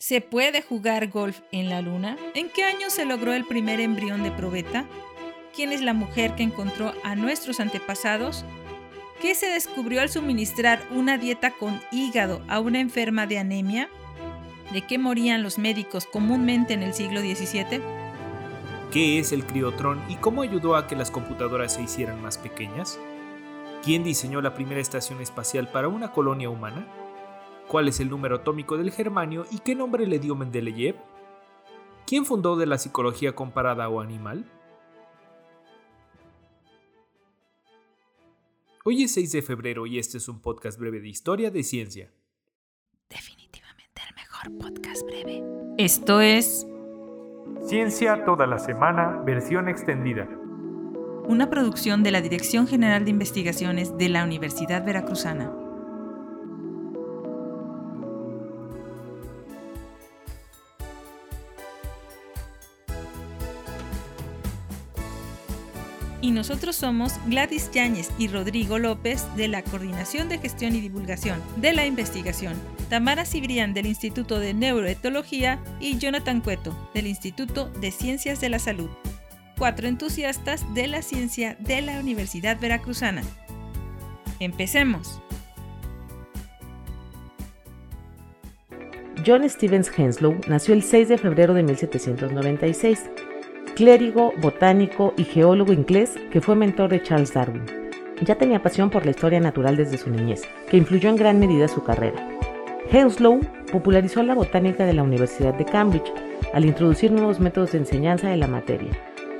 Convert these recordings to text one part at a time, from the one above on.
¿Se puede jugar golf en la luna? ¿En qué año se logró el primer embrión de probeta? ¿Quién es la mujer que encontró a nuestros antepasados? ¿Qué se descubrió al suministrar una dieta con hígado a una enferma de anemia? ¿De qué morían los médicos comúnmente en el siglo XVII? ¿Qué es el criotrón y cómo ayudó a que las computadoras se hicieran más pequeñas? ¿Quién diseñó la primera estación espacial para una colonia humana? ¿Cuál es el número atómico del germanio y qué nombre le dio Mendeleev? ¿Quién fundó de la psicología comparada o animal? Hoy es 6 de febrero y este es un podcast breve de historia de ciencia. Definitivamente el mejor podcast breve. Esto es Ciencia toda la semana, versión extendida. Una producción de la Dirección General de Investigaciones de la Universidad Veracruzana. Y nosotros somos Gladys Yáñez y Rodrigo López de la Coordinación de Gestión y Divulgación de la Investigación, Tamara Cibrián del Instituto de Neuroetología y Jonathan Cueto del Instituto de Ciencias de la Salud. Cuatro entusiastas de la ciencia de la Universidad Veracruzana. Empecemos. John Stevens Henslow nació el 6 de febrero de 1796 clérigo, botánico y geólogo inglés que fue mentor de Charles Darwin. Ya tenía pasión por la historia natural desde su niñez, que influyó en gran medida su carrera. Henslow popularizó la botánica de la Universidad de Cambridge al introducir nuevos métodos de enseñanza de la materia.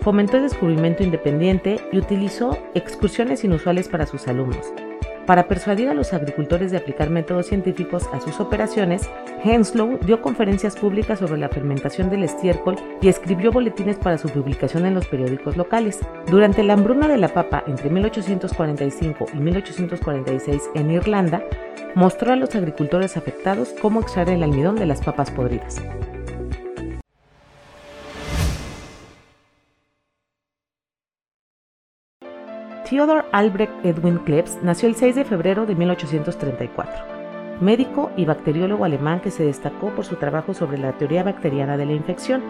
Fomentó el descubrimiento independiente y utilizó excursiones inusuales para sus alumnos, para persuadir a los agricultores de aplicar métodos científicos a sus operaciones, Henslow dio conferencias públicas sobre la fermentación del estiércol y escribió boletines para su publicación en los periódicos locales. Durante la hambruna de la papa entre 1845 y 1846 en Irlanda, mostró a los agricultores afectados cómo extraer el almidón de las papas podridas. Theodor Albrecht Edwin Klebs nació el 6 de febrero de 1834, médico y bacteriólogo alemán que se destacó por su trabajo sobre la teoría bacteriana de la infección.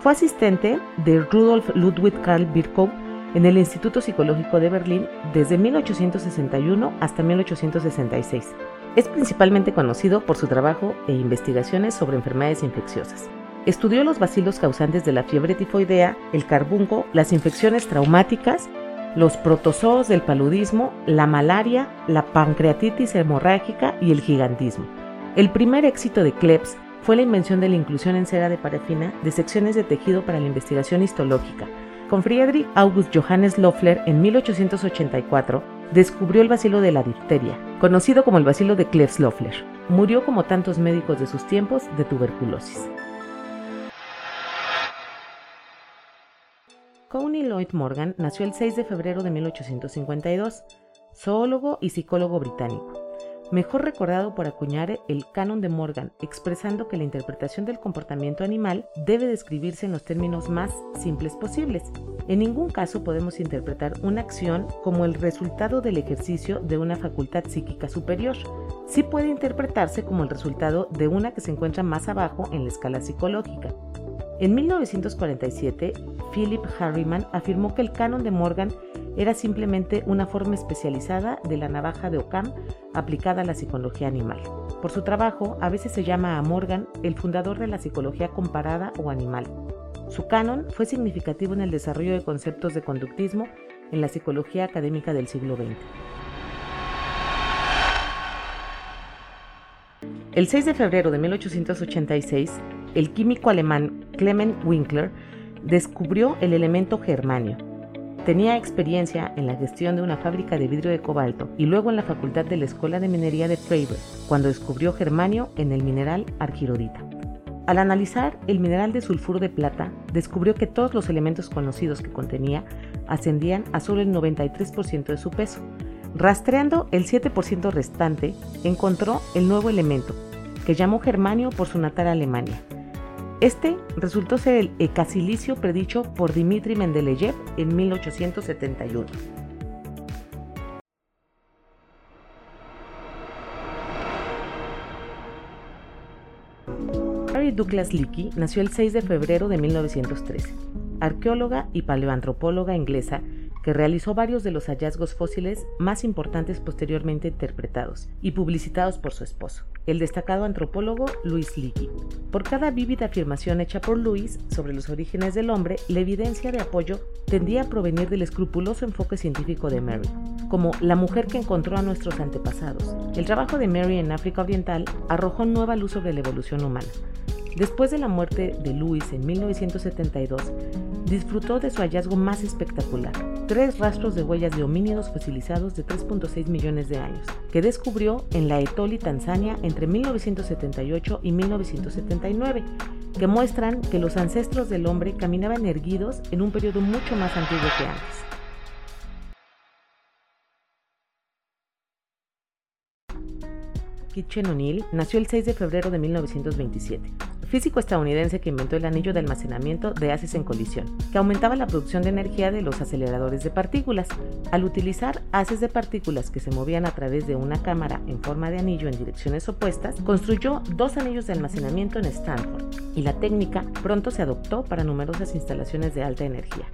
Fue asistente de Rudolf Ludwig Karl Virchow en el Instituto Psicológico de Berlín desde 1861 hasta 1866. Es principalmente conocido por su trabajo e investigaciones sobre enfermedades infecciosas. Estudió los bacilos causantes de la fiebre tifoidea, el carbunco, las infecciones traumáticas los protozoos del paludismo, la malaria, la pancreatitis hemorrágica y el gigantismo. El primer éxito de Klebs fue la invención de la inclusión en cera de parafina de secciones de tejido para la investigación histológica. Con Friedrich August Johannes Loeffler en 1884 descubrió el bacilo de la difteria, conocido como el bacilo de Klebs-Loeffler. Murió como tantos médicos de sus tiempos de tuberculosis. Coney Lloyd Morgan nació el 6 de febrero de 1852, zoólogo y psicólogo británico, mejor recordado por acuñar el canon de Morgan, expresando que la interpretación del comportamiento animal debe describirse en los términos más simples posibles. En ningún caso podemos interpretar una acción como el resultado del ejercicio de una facultad psíquica superior. Sí puede interpretarse como el resultado de una que se encuentra más abajo en la escala psicológica. En 1947, Philip Harriman afirmó que el canon de Morgan era simplemente una forma especializada de la navaja de Occam aplicada a la psicología animal. Por su trabajo, a veces se llama a Morgan el fundador de la psicología comparada o animal. Su canon fue significativo en el desarrollo de conceptos de conductismo en la psicología académica del siglo XX. El 6 de febrero de 1886, el químico alemán Clement Winkler descubrió el elemento germanio. Tenía experiencia en la gestión de una fábrica de vidrio de cobalto y luego en la facultad de la Escuela de Minería de Freiburg, cuando descubrió germanio en el mineral argirodita. Al analizar el mineral de sulfuro de plata, descubrió que todos los elementos conocidos que contenía ascendían a solo el 93% de su peso. Rastreando el 7% restante, encontró el nuevo elemento, que llamó germanio por su natal Alemania. Este resultó ser el ecasilicio predicho por Dmitri Mendeleev en 1871. Mary Douglas Leakey nació el 6 de febrero de 1913, arqueóloga y paleoantropóloga inglesa que realizó varios de los hallazgos fósiles más importantes posteriormente interpretados y publicitados por su esposo, el destacado antropólogo Louis Leakey. Por cada vívida afirmación hecha por Louis sobre los orígenes del hombre, la evidencia de apoyo tendía a provenir del escrupuloso enfoque científico de Mary, como la mujer que encontró a nuestros antepasados. El trabajo de Mary en África Oriental arrojó nueva luz sobre la evolución humana. Después de la muerte de Louis en 1972, disfrutó de su hallazgo más espectacular, tres rastros de huellas de homínidos fosilizados de 3.6 millones de años, que descubrió en la Etoli, Tanzania, entre 1978 y 1979, que muestran que los ancestros del hombre caminaban erguidos en un periodo mucho más antiguo que antes. Kitchen O'Neill nació el 6 de febrero de 1927 físico estadounidense que inventó el anillo de almacenamiento de haces en colisión, que aumentaba la producción de energía de los aceleradores de partículas. Al utilizar haces de partículas que se movían a través de una cámara en forma de anillo en direcciones opuestas, construyó dos anillos de almacenamiento en Stanford, y la técnica pronto se adoptó para numerosas instalaciones de alta energía.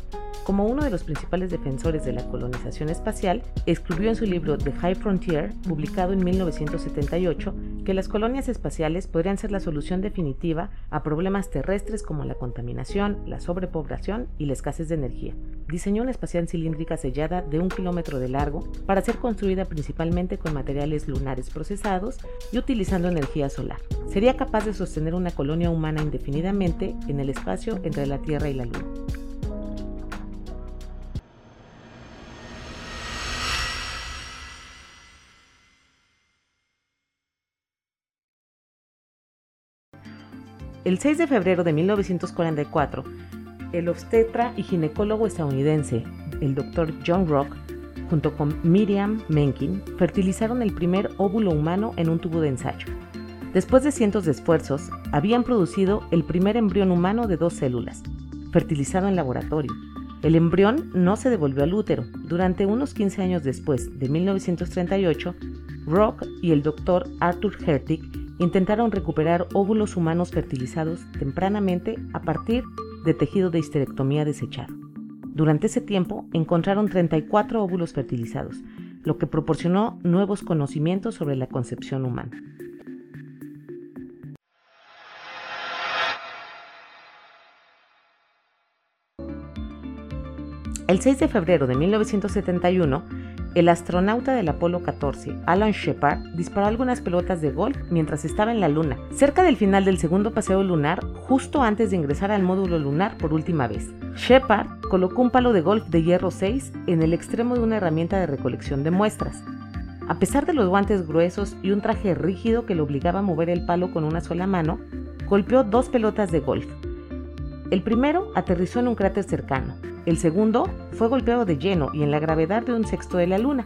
Como uno de los principales defensores de la colonización espacial, escribió en su libro The High Frontier, publicado en 1978, que las colonias espaciales podrían ser la solución definitiva a problemas terrestres como la contaminación, la sobrepoblación y la escasez de energía. Diseñó una espacial cilíndrica sellada de un kilómetro de largo para ser construida principalmente con materiales lunares procesados y utilizando energía solar. Sería capaz de sostener una colonia humana indefinidamente en el espacio entre la Tierra y la Luna. El 6 de febrero de 1944, el obstetra y ginecólogo estadounidense, el Dr. John Rock, junto con Miriam Menkin, fertilizaron el primer óvulo humano en un tubo de ensayo. Después de cientos de esfuerzos, habían producido el primer embrión humano de dos células, fertilizado en laboratorio. El embrión no se devolvió al útero. Durante unos 15 años después, de 1938, Rock y el Dr. Arthur Hertig intentaron recuperar óvulos humanos fertilizados tempranamente a partir de tejido de histerectomía desechado. Durante ese tiempo encontraron 34 óvulos fertilizados, lo que proporcionó nuevos conocimientos sobre la concepción humana. El 6 de febrero de 1971, el astronauta del Apolo 14, Alan Shepard, disparó algunas pelotas de golf mientras estaba en la Luna, cerca del final del segundo paseo lunar, justo antes de ingresar al módulo lunar por última vez. Shepard colocó un palo de golf de hierro 6 en el extremo de una herramienta de recolección de muestras. A pesar de los guantes gruesos y un traje rígido que le obligaba a mover el palo con una sola mano, golpeó dos pelotas de golf. El primero aterrizó en un cráter cercano, el segundo fue golpeado de lleno y en la gravedad de un sexto de la Luna.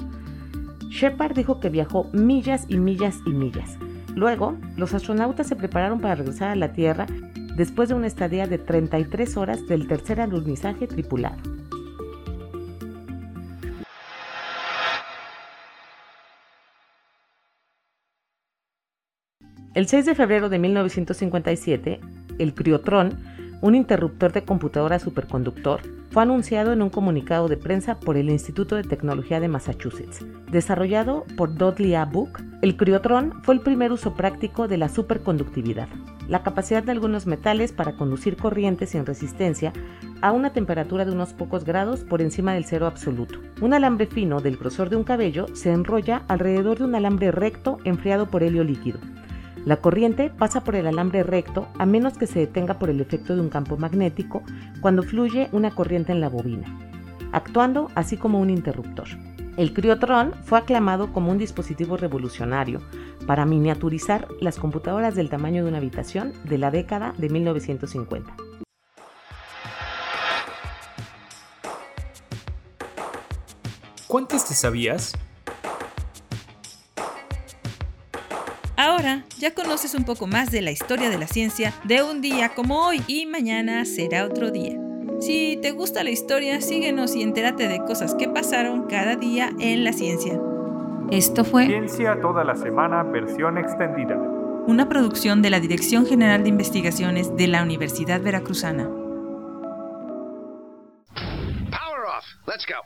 Shepard dijo que viajó millas y millas y millas. Luego, los astronautas se prepararon para regresar a la Tierra después de una estadía de 33 horas del tercer alunizaje tripulado. El 6 de febrero de 1957, el criotrón un interruptor de computadora superconductor, fue anunciado en un comunicado de prensa por el Instituto de Tecnología de Massachusetts. Desarrollado por Dudley A. Book, el criotron fue el primer uso práctico de la superconductividad, la capacidad de algunos metales para conducir corrientes sin resistencia a una temperatura de unos pocos grados por encima del cero absoluto. Un alambre fino del grosor de un cabello se enrolla alrededor de un alambre recto enfriado por helio líquido. La corriente pasa por el alambre recto a menos que se detenga por el efecto de un campo magnético cuando fluye una corriente en la bobina, actuando así como un interruptor. El criotrón fue aclamado como un dispositivo revolucionario para miniaturizar las computadoras del tamaño de una habitación de la década de 1950. ¿Cuántas te sabías? Ahora ya conoces un poco más de la historia de la ciencia de un día como hoy y mañana será otro día. Si te gusta la historia, síguenos y entérate de cosas que pasaron cada día en la ciencia. Esto fue Ciencia toda la semana versión extendida. una producción de la Dirección General de Investigaciones de la Universidad Veracruzana. Power off. Let's go.